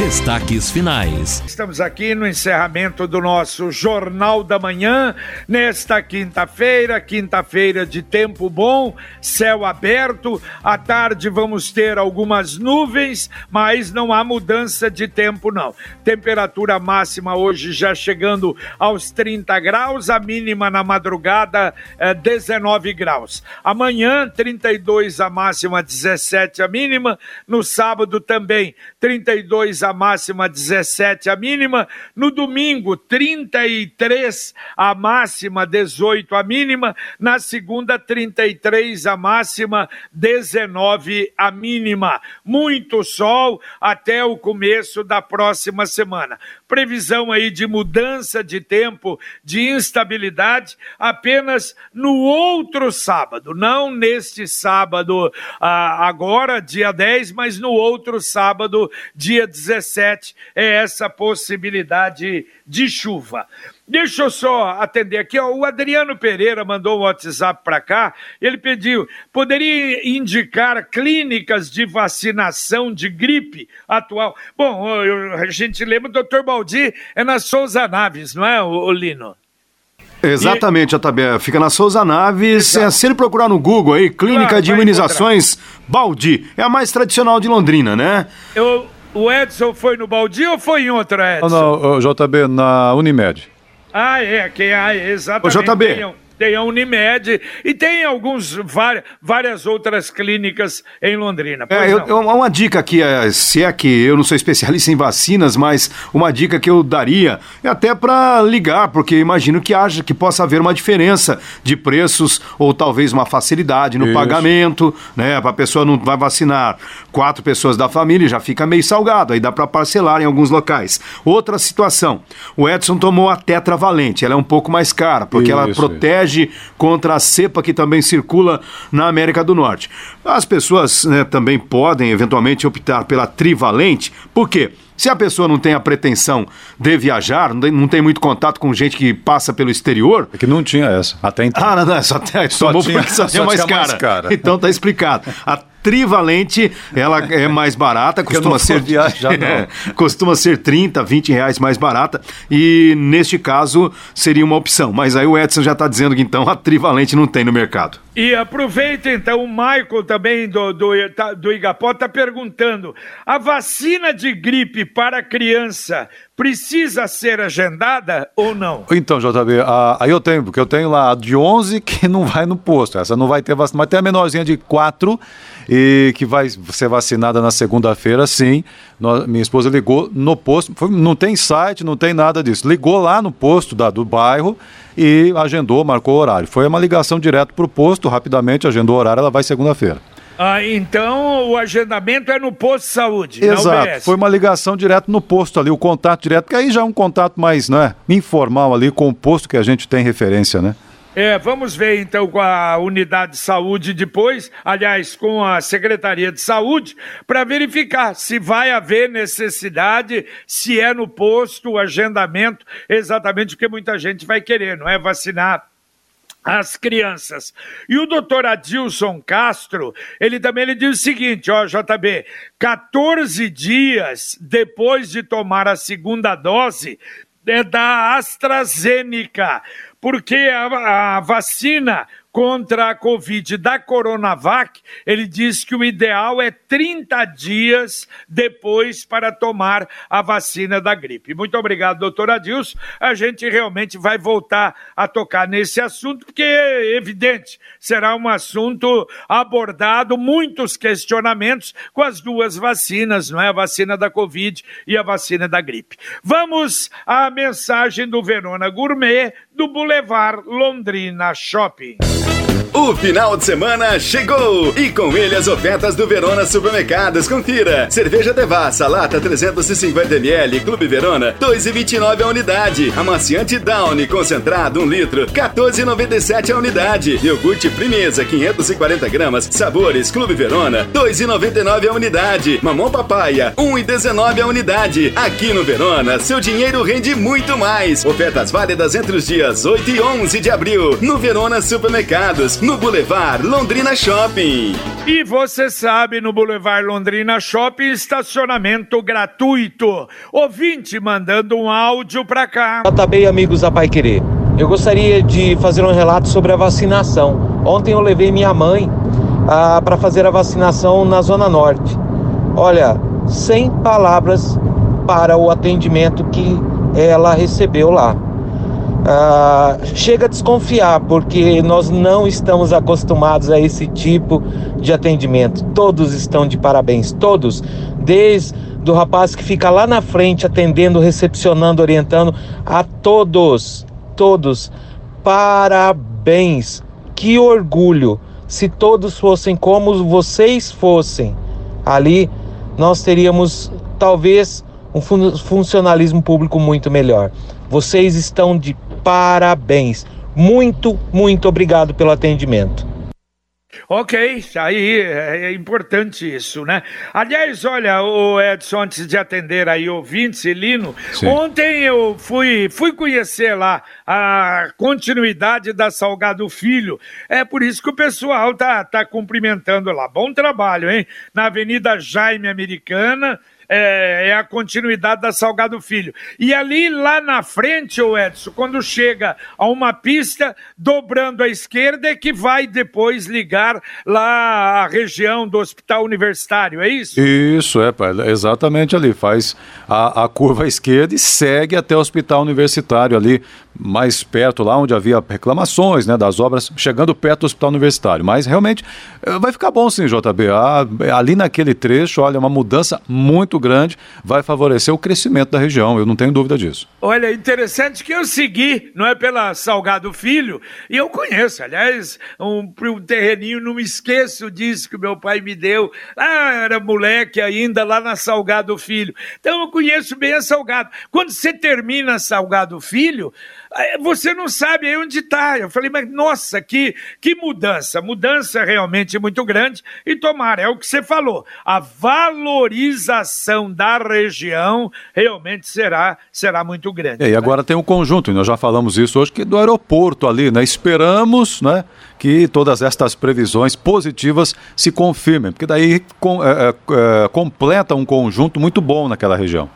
Destaques finais. Estamos aqui no encerramento do nosso Jornal da Manhã, nesta quinta-feira, quinta-feira de tempo bom, céu aberto. À tarde vamos ter algumas nuvens, mas não há mudança de tempo, não. Temperatura máxima hoje já chegando aos 30 graus, a mínima na madrugada é 19 graus. Amanhã, 32 a máxima, 17 a mínima. No sábado também, 32 a a máxima, 17 a mínima. No domingo, 33 a máxima, 18 a mínima. Na segunda, 33 a máxima, 19 a mínima. Muito sol até o começo da próxima semana. Previsão aí de mudança de tempo, de instabilidade, apenas no outro sábado, não neste sábado ah, agora, dia 10, mas no outro sábado, dia 17 17 é essa possibilidade de chuva. Deixa eu só atender aqui, ó, o Adriano Pereira mandou um WhatsApp para cá, ele pediu, poderia indicar clínicas de vacinação de gripe atual? Bom, a gente lembra, o doutor Baldi é na Souza Naves, não é, o, Lino? Exatamente, e... JB. Fica na Souza Naves. É, se ele procurar no Google aí, Clínica claro, de Imunizações Baldi. É a mais tradicional de Londrina, né? Eu, o Edson foi no Baldi ou foi em outra, Edson? Não, não, JB, na Unimed. Ah, é, que é exatamente. O JB tem a Unimed e tem alguns, várias outras clínicas em Londrina. É, eu, uma dica aqui, é, se é que eu não sou especialista em vacinas, mas uma dica que eu daria é até para ligar, porque imagino que haja, que possa haver uma diferença de preços ou talvez uma facilidade no Isso. pagamento, né? A pessoa não vai vacinar quatro pessoas da família, já fica meio salgado, aí dá para parcelar em alguns locais. Outra situação, o Edson tomou a tetravalente, ela é um pouco mais cara, porque Isso. ela protege protege contra a cepa que também circula na América do Norte. As pessoas né, também podem eventualmente optar pela trivalente, por quê? Se a pessoa não tem a pretensão de viajar, não tem, não tem, muito contato com gente que passa pelo exterior. É que não tinha essa, até então. Ah, não, não, só, só tomou tinha, porque só, só mais, cara. mais cara. Então tá explicado. A trivalente, ela é mais barata, costuma ser viajar, é, costuma ser 30, 20 reais mais barata e neste caso seria uma opção. Mas aí o Edson já está dizendo que então a trivalente não tem no mercado. E aproveita então, o Michael também do, do, tá, do Igapó está perguntando: a vacina de gripe para criança precisa ser agendada ou não? Então, JB, aí eu tenho, porque eu tenho lá a de 11 que não vai no posto, essa não vai ter vacina, mas tem a menorzinha de 4 e que vai ser vacinada na segunda-feira, sim. minha esposa ligou no posto, foi, não tem site, não tem nada disso. Ligou lá no posto da, do bairro e agendou, marcou o horário. Foi uma ligação direto para o posto, rapidamente agendou o horário, ela vai segunda-feira. Ah, então o agendamento é no posto de saúde, Exato, foi uma ligação direto no posto ali, o contato direto, que aí já é um contato mais né, informal ali com o posto que a gente tem referência, né? É, vamos ver então com a unidade de saúde depois, aliás, com a Secretaria de Saúde, para verificar se vai haver necessidade, se é no posto o agendamento, exatamente porque muita gente vai querer, não é? Vacinar as crianças. E o doutor Adilson Castro, ele também ele diz o seguinte, ó, JB, 14 dias depois de tomar a segunda dose é da AstraZeneca porque a, a vacina contra a Covid da Coronavac, ele diz que o ideal é 30 dias depois para tomar a vacina da gripe. Muito obrigado, doutor Adilson. A gente realmente vai voltar a tocar nesse assunto, porque é evidente, será um assunto abordado, muitos questionamentos com as duas vacinas, não é? A vacina da Covid e a vacina da gripe. Vamos à mensagem do Verona Gourmet do Boulevard Londrina Shopping. O final de semana chegou e com ele as ofertas do Verona Supermercados. Confira: cerveja Devassa, lata 350ml, Clube Verona, 2,29 a unidade. Amaciante Downy concentrado 1 litro, 14,97 a unidade. Iogurte Primeza 540 gramas, sabores Clube Verona, 2,99 a unidade. Mamão Papaya, 1,19 a unidade. Aqui no Verona, seu dinheiro rende muito mais. Ofertas válidas entre os dias 8 e 11 de abril no Verona Supermercado supermercados, no Boulevard Londrina Shopping. E você sabe, no Boulevard Londrina Shopping, estacionamento gratuito. Ouvinte mandando um áudio pra cá. Tá bem, amigos da Pai Querer. Eu gostaria de fazer um relato sobre a vacinação. Ontem eu levei minha mãe ah, para fazer a vacinação na Zona Norte. Olha, sem palavras para o atendimento que ela recebeu lá. Ah, chega a desconfiar, porque nós não estamos acostumados a esse tipo de atendimento. Todos estão de parabéns, todos, desde do rapaz que fica lá na frente atendendo, recepcionando, orientando, a todos, todos, parabéns. Que orgulho! Se todos fossem como vocês fossem ali, nós teríamos talvez um funcionalismo público muito melhor. Vocês estão de parabéns. Muito, muito obrigado pelo atendimento. Ok, aí é, é importante isso, né? Aliás, olha, o Edson, antes de atender aí o Vince Lino, Sim. ontem eu fui, fui conhecer lá a continuidade da Salgado Filho. É por isso que o pessoal tá, tá cumprimentando lá. Bom trabalho, hein? Na Avenida Jaime Americana, é, é, a continuidade da Salgado Filho. E ali, lá na frente, o Edson, quando chega a uma pista, dobrando à esquerda, é que vai depois ligar lá a região do Hospital Universitário, é isso? Isso, é, pai, exatamente ali. Faz a, a curva à esquerda e segue até o Hospital Universitário ali, mais perto, lá onde havia reclamações né, das obras, chegando perto do Hospital Universitário. Mas realmente eh, vai ficar bom sim, JB. Ah, ali naquele trecho, olha, uma mudança muito grande, vai favorecer o crescimento da região, eu não tenho dúvida disso. Olha, interessante que eu segui, não é pela Salgado Filho, e eu conheço, aliás, um, um terreninho, não me esqueço disso que meu pai me deu, ah, era moleque ainda, lá na Salgado Filho. Então eu conheço bem a Salgado. Quando você termina Salgado Filho, você não sabe aí onde está. Eu falei, mas nossa, que, que mudança, mudança realmente muito grande. E tomara, é o que você falou, a valorização da região realmente será, será muito grande. É, e né? agora tem um conjunto, e nós já falamos isso hoje, que do aeroporto ali, né? Esperamos, né? que todas estas previsões positivas se confirmem, porque daí com, é, é, é completa um conjunto muito bom naquela região.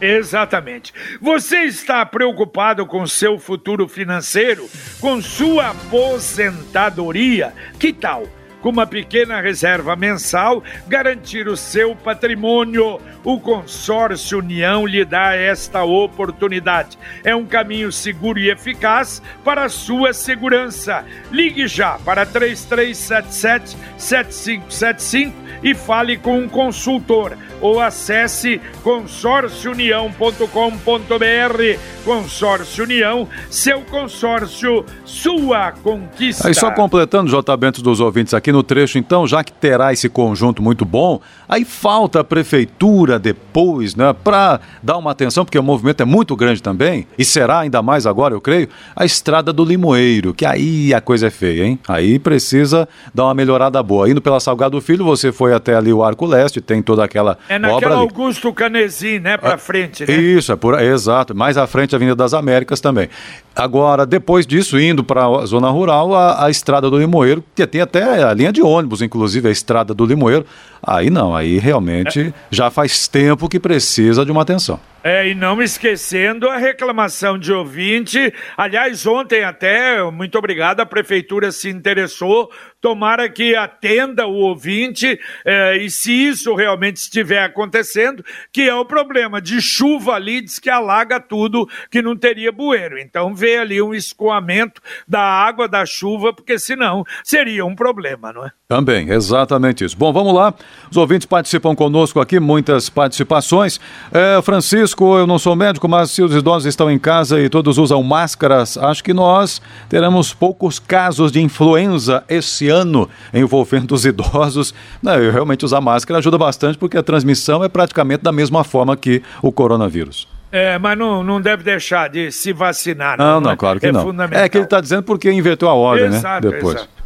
Exatamente. Você está preocupado com seu futuro financeiro, com sua aposentadoria? Que tal? Com uma pequena reserva mensal, garantir o seu patrimônio. O Consórcio União lhe dá esta oportunidade. É um caminho seguro e eficaz para a sua segurança. Ligue já para 3377 7575 e fale com um consultor ou acesse consórciounião.com.br. Consórcio União, seu consórcio, sua conquista. Aí só completando, J. Bento dos ouvintes aqui no trecho, então, já que terá esse conjunto muito bom, aí falta a prefeitura depois, né, para dar uma atenção, porque o movimento é muito grande também, e será ainda mais agora, eu creio, a estrada do Limoeiro, que aí a coisa é feia, hein? Aí precisa dar uma melhorada boa. Indo pela Salgado Filho, você foi até ali o Arco Leste, tem toda aquela é naquela Augusto Canesim, né, para ah, frente, né? Isso, é por, exato. Mais à frente a Avenida das Américas também. Agora, depois disso, indo para a zona rural, a, a estrada do Limoeiro, que tem até linha de ônibus, inclusive a estrada do Limoeiro. Aí não, aí realmente já faz tempo que precisa de uma atenção. É, e não esquecendo a reclamação de ouvinte. Aliás, ontem até, muito obrigado, a prefeitura se interessou. Tomara que atenda o ouvinte, é, e se isso realmente estiver acontecendo, que é o problema de chuva ali, diz que alaga tudo, que não teria bueiro. Então vê ali um escoamento da água da chuva, porque senão seria um problema, não é? Também, exatamente isso. Bom, vamos lá. Os ouvintes participam conosco aqui, muitas participações. É, Francisco, eu não sou médico, mas se os idosos estão em casa e todos usam máscaras, acho que nós teremos poucos casos de influenza esse ano envolvendo os idosos. Não, realmente usar máscara ajuda bastante porque a transmissão é praticamente da mesma forma que o coronavírus. É, mas não, não deve deixar de se vacinar. Não, não, não, não claro que é não. É que ele está dizendo porque inverteu a ordem, né? exato, né? Depois. Exato.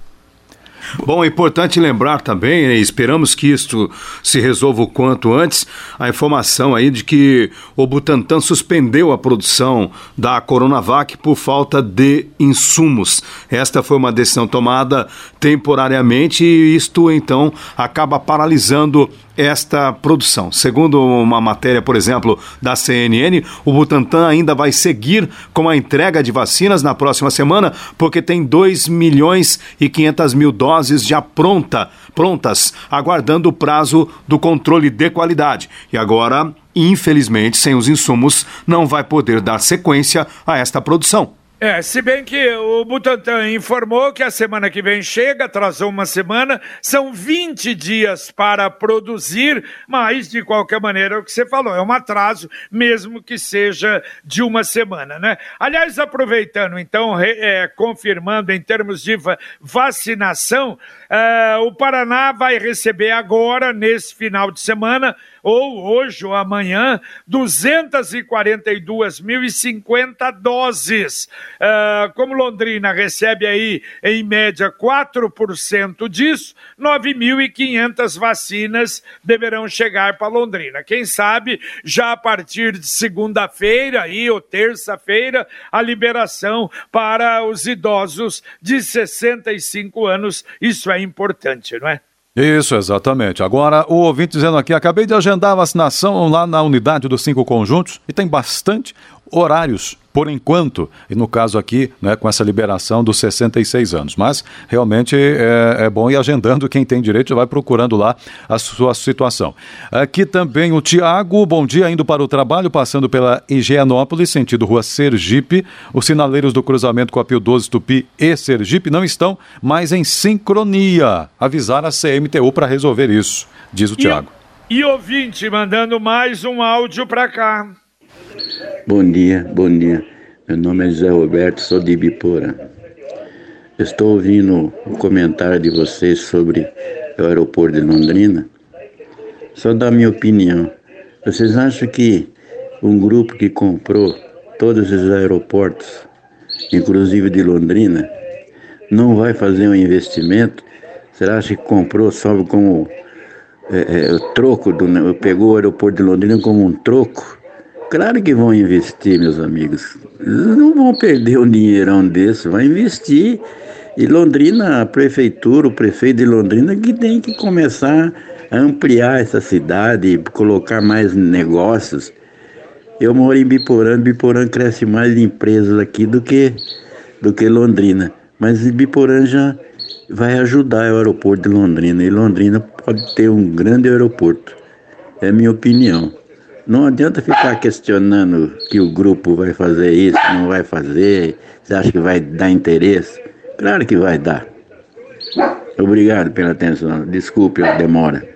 Bom, é importante lembrar também, né, esperamos que isto se resolva o quanto antes, a informação aí de que o Butantan suspendeu a produção da Coronavac por falta de insumos. Esta foi uma decisão tomada temporariamente e isto então acaba paralisando esta produção. Segundo uma matéria, por exemplo, da CNN, o Butantan ainda vai seguir com a entrega de vacinas na próxima semana, porque tem 2 milhões e 500 mil doses já pronta, prontas, aguardando o prazo do controle de qualidade. E agora, infelizmente, sem os insumos, não vai poder dar sequência a esta produção. É, se bem que o Butantan informou que a semana que vem chega, atrasou uma semana, são 20 dias para produzir, mas de qualquer maneira é o que você falou, é um atraso, mesmo que seja de uma semana, né? Aliás, aproveitando, então, é, confirmando em termos de vacinação, é, o Paraná vai receber agora, nesse final de semana, ou hoje ou amanhã, 242.050 doses. Uh, como Londrina recebe aí, em média, 4% disso, 9.500 vacinas deverão chegar para Londrina. Quem sabe, já a partir de segunda-feira aí, ou terça-feira, a liberação para os idosos de 65 anos. Isso é importante, não é? Isso, exatamente. Agora, o ouvinte dizendo aqui, acabei de agendar a vacinação lá na unidade dos cinco conjuntos e tem bastante horários por enquanto, e no caso aqui, né, com essa liberação dos 66 anos. Mas realmente é, é bom ir agendando, quem tem direito já vai procurando lá a sua situação. Aqui também o Tiago, bom dia, indo para o trabalho, passando pela Higienópolis, sentido rua Sergipe. Os sinaleiros do cruzamento com a Pio 12 Tupi e Sergipe não estão mais em sincronia. Avisar a CMTU para resolver isso, diz o Tiago. E, e ouvinte mandando mais um áudio para cá. Bom dia, bom dia. Meu nome é José Roberto, sou de Ibipora. Estou ouvindo o comentário de vocês sobre o aeroporto de Londrina. Só dar minha opinião. Vocês acham que um grupo que comprou todos os aeroportos, inclusive de Londrina, não vai fazer um investimento? Será que comprou só como é, é, troco, do, pegou o aeroporto de Londrina como um troco? Claro que vão investir, meus amigos. Não vão perder um dinheirão desse, vão investir. E Londrina, a prefeitura, o prefeito de Londrina, que tem que começar a ampliar essa cidade, colocar mais negócios. Eu moro em Biporã, Biporã cresce mais de empresas aqui do que, do que Londrina. Mas Biporã já vai ajudar o aeroporto de Londrina. E Londrina pode ter um grande aeroporto. É a minha opinião. Não adianta ficar questionando que o grupo vai fazer isso, não vai fazer, você acha que vai dar interesse? Claro que vai dar. Obrigado pela atenção. Desculpe a demora.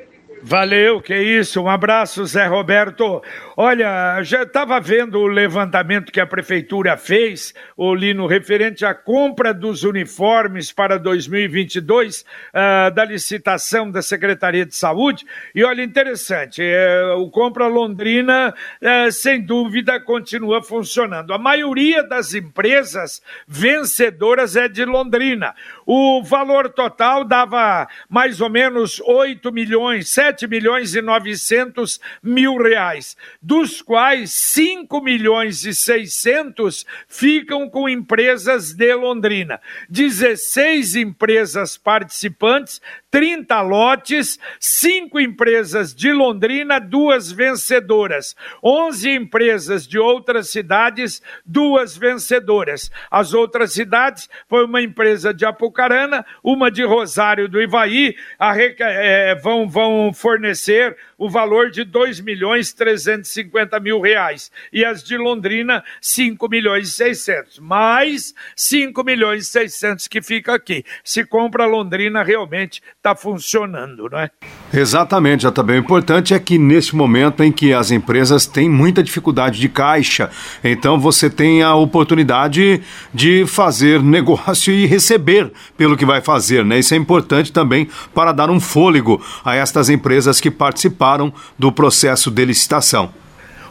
Valeu, que isso. Um abraço, Zé Roberto. Olha, já estava vendo o levantamento que a prefeitura fez, o Lino, referente à compra dos uniformes para 2022, uh, da licitação da Secretaria de Saúde. E olha, interessante, é, o Compra Londrina, é, sem dúvida, continua funcionando. A maioria das empresas vencedoras é de Londrina. O valor total dava mais ou menos 8 milhões, 7 7 milhões e 900 mil reais, dos quais 5 milhões e 600 ficam com empresas de Londrina. 16 empresas participantes, 30 lotes, 5 empresas de Londrina, duas vencedoras. 11 empresas de outras cidades, duas vencedoras. As outras cidades foi uma empresa de Apucarana, uma de Rosário do Ivaí, a, é, vão, vão fornecer o valor de 2 milhões 350 mil reais. E as de Londrina, 5 milhões e 600. Mais 5 milhões e 600 que fica aqui. Se compra Londrina, realmente está funcionando, não é? Exatamente, já também. O importante é que neste momento em que as empresas têm muita dificuldade de caixa, então você tem a oportunidade de fazer negócio e receber pelo que vai fazer, né? Isso é importante também para dar um fôlego a estas empresas que participaram do processo de licitação.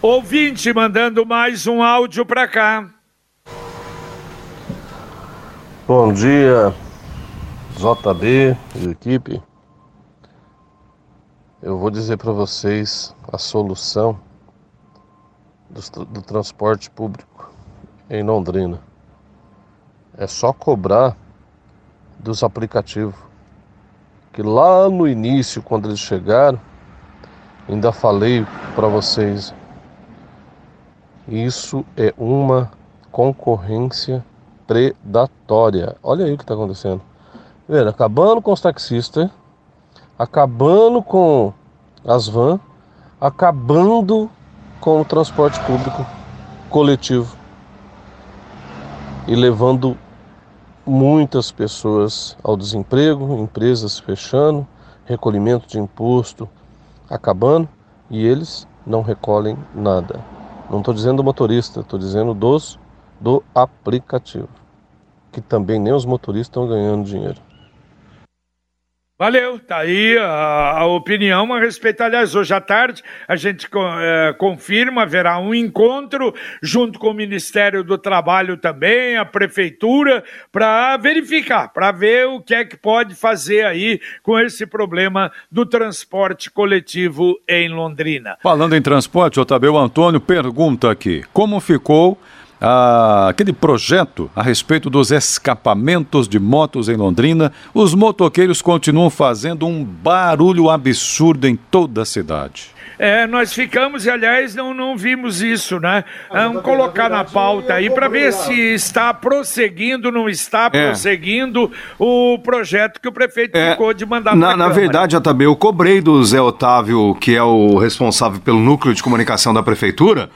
Ouvinte mandando mais um áudio para cá. Bom dia, JB e equipe, eu vou dizer para vocês a solução do, do transporte público em Londrina. É só cobrar dos aplicativos. Que lá no início, quando eles chegaram, ainda falei para vocês, isso é uma concorrência predatória. Olha aí o que está acontecendo. Vendo, acabando com os taxistas, acabando com as vans, acabando com o transporte público coletivo e levando muitas pessoas ao desemprego, empresas fechando, recolhimento de imposto acabando e eles não recolhem nada. Não estou dizendo do motorista, estou dizendo dos do aplicativo, que também nem os motoristas estão ganhando dinheiro. Valeu, tá aí a, a, opinião a respeito. Aliás, hoje à tarde a gente é, confirma, haverá um encontro junto com o Ministério do Trabalho também, a Prefeitura, para verificar, para ver o que é que pode fazer aí com esse problema do transporte coletivo em Londrina. Falando em transporte, Otávio Antônio pergunta aqui: como ficou ah, aquele projeto a respeito dos escapamentos de motos em Londrina, os motoqueiros continuam fazendo um barulho absurdo em toda a cidade. É, nós ficamos, e aliás, não, não vimos isso, né? Vamos colocar na pauta aí para ver se está prosseguindo, não está é. prosseguindo o projeto que o prefeito é, ficou de mandar Na, na verdade, JB, eu cobrei do Zé Otávio, que é o responsável pelo núcleo de comunicação da prefeitura,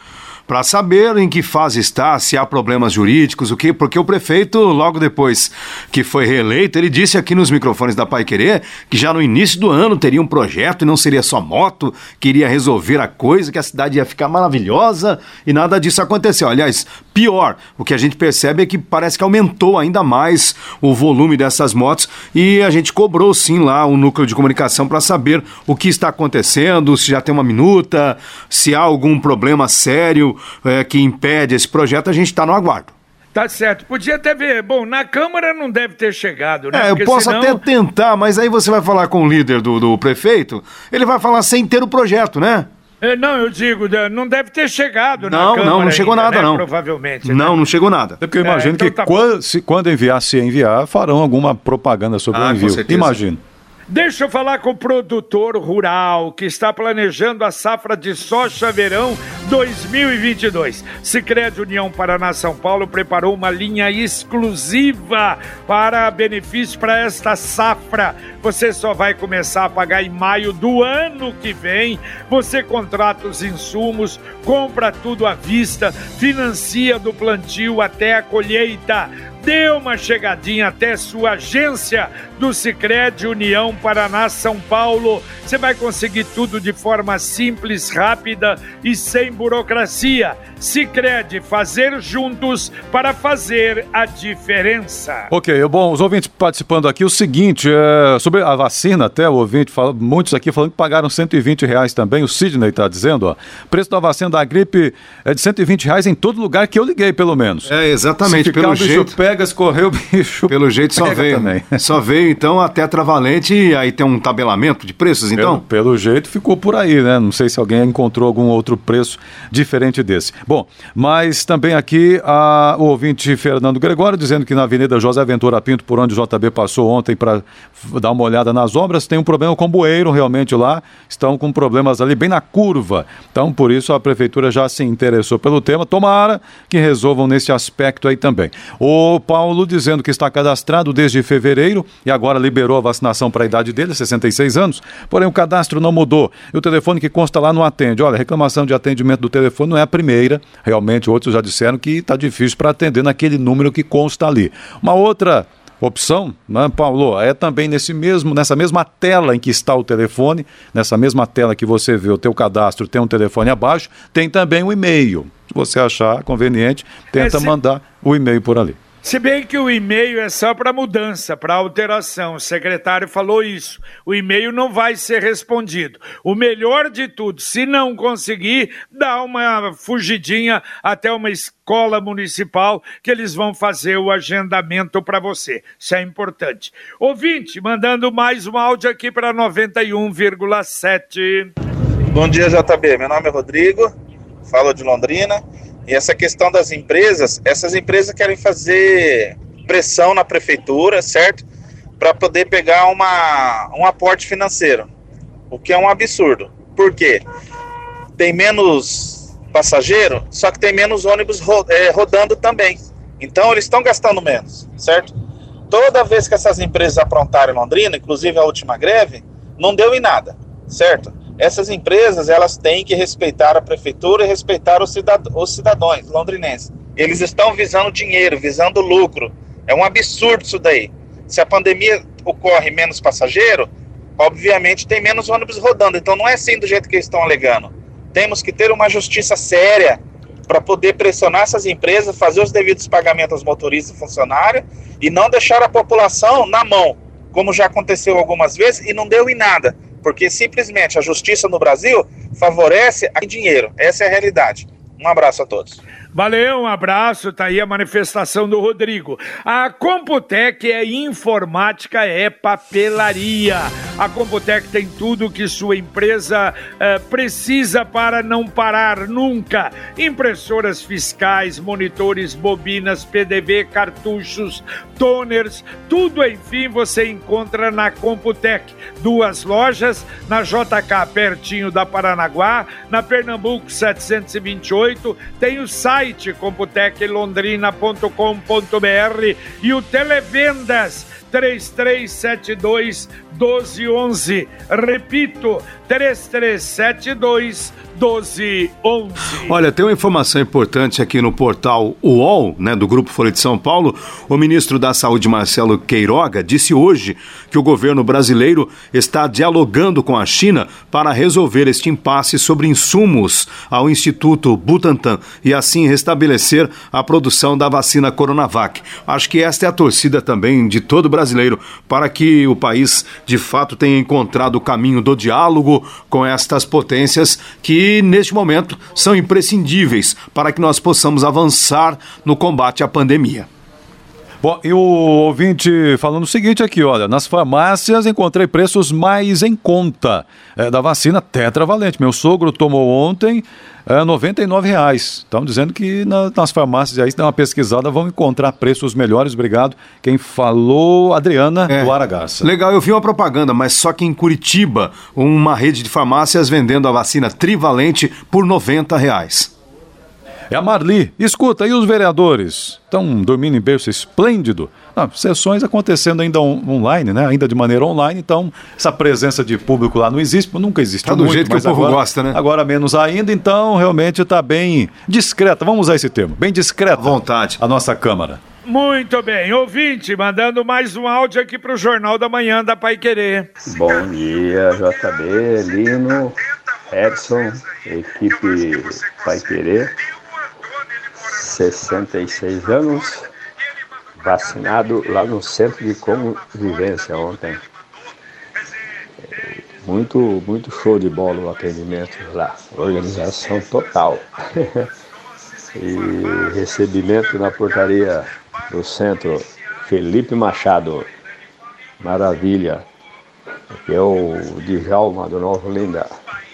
para saber em que fase está, se há problemas jurídicos, o que, porque o prefeito, logo depois que foi reeleito, ele disse aqui nos microfones da Pai Querer que já no início do ano teria um projeto e não seria só moto, que iria resolver a coisa, que a cidade ia ficar maravilhosa e nada disso aconteceu. Aliás, pior, o que a gente percebe é que parece que aumentou ainda mais o volume dessas motos e a gente cobrou sim lá o núcleo de comunicação para saber o que está acontecendo, se já tem uma minuta, se há algum problema sério é, que impede esse projeto, a gente está no aguardo. Tá certo. Podia até ver. Bom, na Câmara não deve ter chegado, né? É, eu posso senão... até tentar, mas aí você vai falar com o líder do, do prefeito, ele vai falar sem ter o projeto, né? É, não, eu digo, não deve ter chegado não, na Não, não chegou ainda, nada, né? não. Provavelmente. Não, né? não chegou nada. É porque eu imagino é, então que tá quando, se, quando enviar, se enviar, farão alguma propaganda sobre ah, o envio. Imagino. Deixa eu falar com o produtor rural que está planejando a safra de soja verão 2022. Sicredi União Paraná São Paulo preparou uma linha exclusiva para benefício para esta safra. Você só vai começar a pagar em maio do ano que vem. Você contrata os insumos, compra tudo à vista, financia do plantio até a colheita dê uma chegadinha até sua agência do Sicredi União Paraná São Paulo. Você vai conseguir tudo de forma simples, rápida e sem burocracia. Sicredi fazer juntos para fazer a diferença. Ok, bom, os ouvintes participando aqui, o seguinte, é, sobre a vacina, até o ouvinte, fala, muitos aqui falando que pagaram 120 reais também, o Sidney está dizendo, ó, preço da vacina da gripe é de 120 reais em todo lugar que eu liguei, pelo menos. É, exatamente, pelo jeito... pega, escorreu o bicho Pelo jeito só veio, também. só veio então a tetravalente e aí tem um tabelamento de preços, então? Pelo, pelo jeito ficou por aí, né, não sei se alguém encontrou algum outro preço diferente desse. Bom, mas também aqui a, o ouvinte Fernando Gregório dizendo que na Avenida José Ventura Pinto, por onde o JB passou ontem para dar uma olhada nas obras, tem um problema com o bueiro realmente lá, estão com problemas ali bem na curva. Então, por isso a prefeitura já se interessou pelo tema. Tomara que resolvam nesse aspecto aí também. O Paulo dizendo que está cadastrado desde fevereiro e agora liberou a vacinação para a idade dele, 66 anos, porém o cadastro não mudou. E o telefone que consta lá não atende. Olha, reclamação de atendimento do telefone não é a primeira, realmente outros já disseram que está difícil para atender naquele número que consta ali. Uma outra opção, né, Paulo, é também nesse mesmo, nessa mesma tela em que está o telefone, nessa mesma tela que você vê o teu cadastro, tem um telefone abaixo, tem também o um e-mail. Se você achar conveniente, tenta mandar o e-mail por ali. Se bem que o e-mail é só para mudança, para alteração. O secretário falou isso. O e-mail não vai ser respondido. O melhor de tudo, se não conseguir, dá uma fugidinha até uma escola municipal que eles vão fazer o agendamento para você. Isso é importante. Ouvinte, mandando mais um áudio aqui para 91,7. Bom dia, JB. Meu nome é Rodrigo, falo de Londrina. E essa questão das empresas, essas empresas querem fazer pressão na prefeitura, certo? Para poder pegar uma, um aporte financeiro, o que é um absurdo. Por quê? Tem menos passageiro, só que tem menos ônibus ro é, rodando também. Então eles estão gastando menos, certo? Toda vez que essas empresas aprontaram em Londrina, inclusive a última greve, não deu em nada, certo? Essas empresas elas têm que respeitar a prefeitura e respeitar os, cidad os cidadãos londrinenses. Eles estão visando dinheiro, visando lucro. É um absurdo isso daí. Se a pandemia ocorre menos passageiro, obviamente tem menos ônibus rodando. Então não é assim do jeito que eles estão alegando. Temos que ter uma justiça séria para poder pressionar essas empresas, fazer os devidos pagamentos aos motoristas e funcionários e não deixar a população na mão, como já aconteceu algumas vezes e não deu em nada porque simplesmente a justiça no Brasil favorece a dinheiro. Essa é a realidade. Um abraço a todos. Valeu, um abraço, tá aí a manifestação do Rodrigo. A Computec é informática, é papelaria. A Computec tem tudo que sua empresa uh, precisa para não parar nunca: impressoras fiscais, monitores, bobinas, PDV, cartuchos, toners, tudo enfim você encontra na Computec. Duas lojas, na JK pertinho da Paranaguá, na Pernambuco 728, tem o site computeclondrina.com.br e o Televendas 3372 1211. Repito, 3372 1211. Olha, tem uma informação importante aqui no portal UOL, né, do Grupo Folha de São Paulo. O ministro da Saúde, Marcelo Queiroga, disse hoje que o governo brasileiro está dialogando com a China para resolver este impasse sobre insumos ao Instituto Butantan e assim restabelecer a produção da vacina Coronavac. Acho que esta é a torcida também de todo brasileiro para que o país de fato tenha encontrado o caminho do diálogo com estas potências que, neste momento, são imprescindíveis para que nós possamos avançar no combate à pandemia. Bom, e o ouvinte falando o seguinte aqui, olha, nas farmácias encontrei preços mais em conta é, da vacina tetravalente. Meu sogro tomou ontem é, R$ 99,00. Estão dizendo que na, nas farmácias aí, se der uma pesquisada, vão encontrar preços melhores. Obrigado. Quem falou, Adriana é. do Aragaça. Legal, eu vi uma propaganda, mas só que em Curitiba, uma rede de farmácias vendendo a vacina trivalente por R$ 90,00. É a Marli. Escuta, e os vereadores? Estão dormindo em berço esplêndido? Ah, sessões acontecendo ainda on online, né? Ainda de maneira online, então essa presença de público lá não existe, nunca existe. Tá do muito, jeito que o povo agora, gosta, né? Agora menos ainda, então realmente está bem discreta, vamos usar esse termo, bem discreta. À vontade. A nossa Câmara. Muito bem, ouvinte, mandando mais um áudio aqui para o Jornal da Manhã da Pai Querer. Bom dia, JB, Lino, Edson, equipe Pai Querer. 66 anos, vacinado lá no centro de convivência ontem. Muito, muito show de bola o atendimento lá, organização total. e recebimento na portaria do centro Felipe Machado. Maravilha. Aqui é o Djalma do Novo Linda.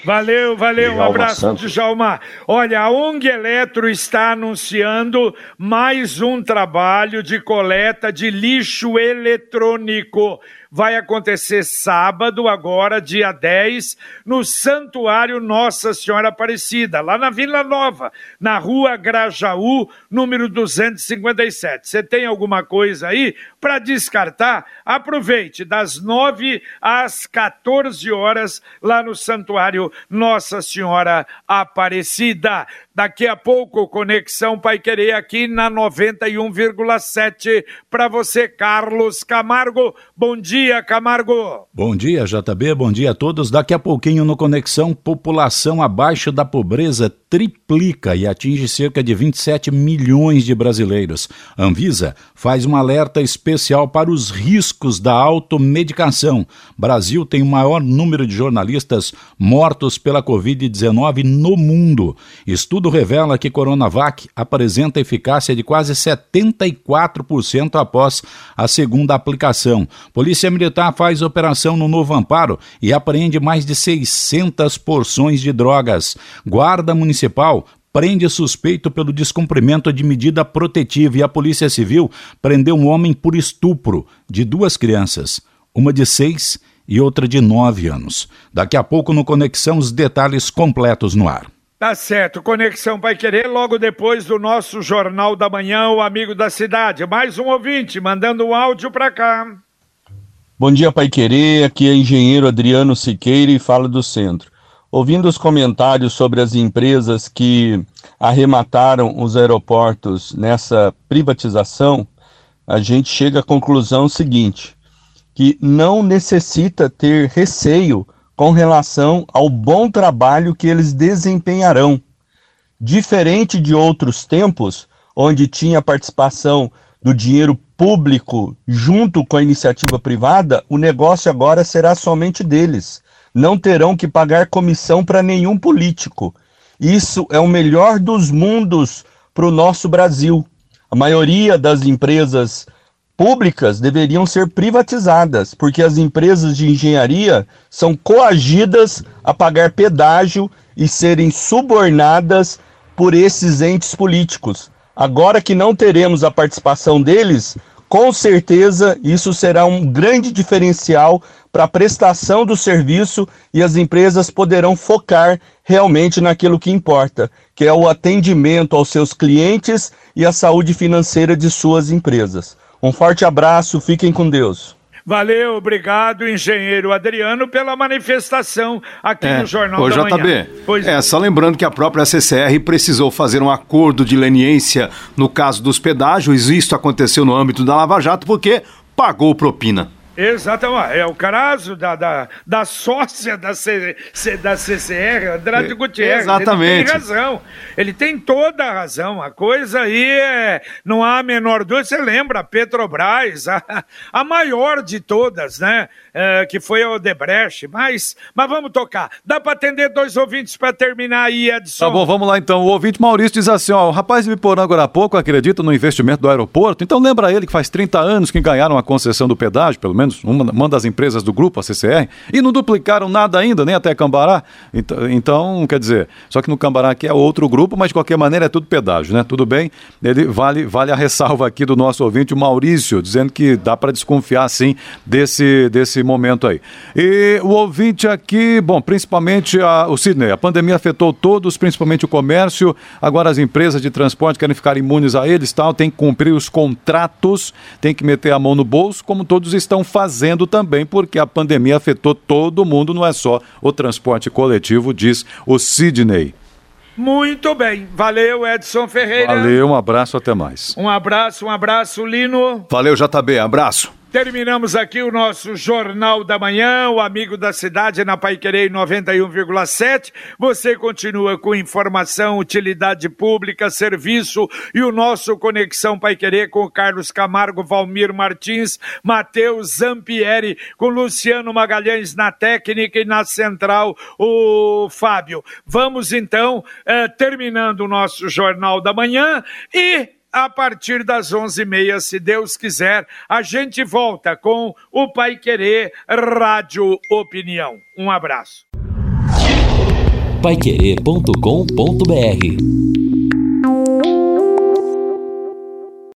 Valeu, valeu, um abraço, Santos. Djalma. Olha, a ONG Eletro está anunciando mais um trabalho de coleta de lixo eletrônico vai acontecer sábado, agora, dia 10, no Santuário Nossa Senhora Aparecida, lá na Vila Nova, na rua Grajaú, número 257. Você tem alguma coisa aí para descartar? Aproveite, das 9 às 14 horas, lá no Santuário Nossa Senhora Aparecida. Daqui a pouco, Conexão Pai Querer aqui na 91,7 para você, Carlos Camargo. Bom dia, Camargo. Bom dia, JB. Bom dia a todos. Daqui a pouquinho no Conexão, população abaixo da pobreza triplica e atinge cerca de 27 milhões de brasileiros. Anvisa faz um alerta especial para os riscos da automedicação. Brasil tem o maior número de jornalistas mortos pela Covid-19 no mundo. Estudo revela que Coronavac apresenta eficácia de quase 74% após a segunda aplicação. Polícia Militar faz operação no Novo Amparo e apreende mais de 600 porções de drogas. Guarda Municipal Municipal prende suspeito pelo descumprimento de medida protetiva e a Polícia Civil prendeu um homem por estupro de duas crianças, uma de seis e outra de nove anos. Daqui a pouco no Conexão os detalhes completos no ar. Tá certo, Conexão vai querer logo depois do nosso Jornal da Manhã, o Amigo da Cidade. Mais um ouvinte mandando um áudio para cá. Bom dia, Pai Querer. Aqui é engenheiro Adriano Siqueira e fala do centro. Ouvindo os comentários sobre as empresas que arremataram os aeroportos nessa privatização, a gente chega à conclusão seguinte: que não necessita ter receio com relação ao bom trabalho que eles desempenharão. Diferente de outros tempos, onde tinha participação do dinheiro público junto com a iniciativa privada, o negócio agora será somente deles não terão que pagar comissão para nenhum político. Isso é o melhor dos mundos para o nosso Brasil. A maioria das empresas públicas deveriam ser privatizadas, porque as empresas de engenharia são coagidas a pagar pedágio e serem subornadas por esses entes políticos. Agora que não teremos a participação deles, com certeza isso será um grande diferencial para a prestação do serviço e as empresas poderão focar realmente naquilo que importa, que é o atendimento aos seus clientes e a saúde financeira de suas empresas. Um forte abraço, fiquem com Deus. Valeu, obrigado, engenheiro Adriano, pela manifestação aqui é, no Jornal ô, da JB, Manhã. Pois é, só lembrando que a própria CCR precisou fazer um acordo de leniência no caso dos pedágios, isso aconteceu no âmbito da Lava Jato, porque pagou propina. Exatamente. É o caso da, da, da sócia da, C, C, da CCR, Andrade é, Gutierrez. Exatamente. Ele tem razão. Ele tem toda a razão. A coisa aí é. Não há a menor dúvida. Você lembra, a Petrobras, a, a maior de todas, né? É, que foi a Odebrecht. Mas, mas vamos tocar. Dá para atender dois ouvintes para terminar aí, Edson? Tá bom, vamos lá então. O ouvinte Maurício diz assim: ó, o rapaz de Biporã agora há pouco acredita no investimento do aeroporto. Então lembra ele que faz 30 anos que ganharam a concessão do pedágio, pelo menos menos uma, uma das empresas do grupo, a CCR, e não duplicaram nada ainda, nem até Cambará. Então, então, quer dizer, só que no Cambará aqui é outro grupo, mas de qualquer maneira é tudo pedágio, né? Tudo bem. Ele vale, vale a ressalva aqui do nosso ouvinte, o Maurício, dizendo que dá para desconfiar sim desse, desse momento aí. E o ouvinte aqui, bom, principalmente a, o Sidney, a pandemia afetou todos, principalmente o comércio. Agora as empresas de transporte querem ficar imunes a eles, tal, tem que cumprir os contratos, tem que meter a mão no bolso, como todos estão fazendo também, porque a pandemia afetou todo mundo, não é só o transporte coletivo, diz o Sidney. Muito bem. Valeu, Edson Ferreira. Valeu, um abraço, até mais. Um abraço, um abraço, Lino. Valeu, JB, abraço. Terminamos aqui o nosso Jornal da Manhã, o Amigo da Cidade na Paiquerei 91,7. Você continua com informação, utilidade pública, serviço e o nosso Conexão Paiquerê com Carlos Camargo, Valmir Martins, Matheus Zampieri, com Luciano Magalhães na técnica e na central, o Fábio. Vamos então, eh, terminando o nosso Jornal da Manhã e a partir das 11h30, se Deus quiser, a gente volta com o Pai Querer Rádio Opinião. Um abraço. Paiquerê.com.br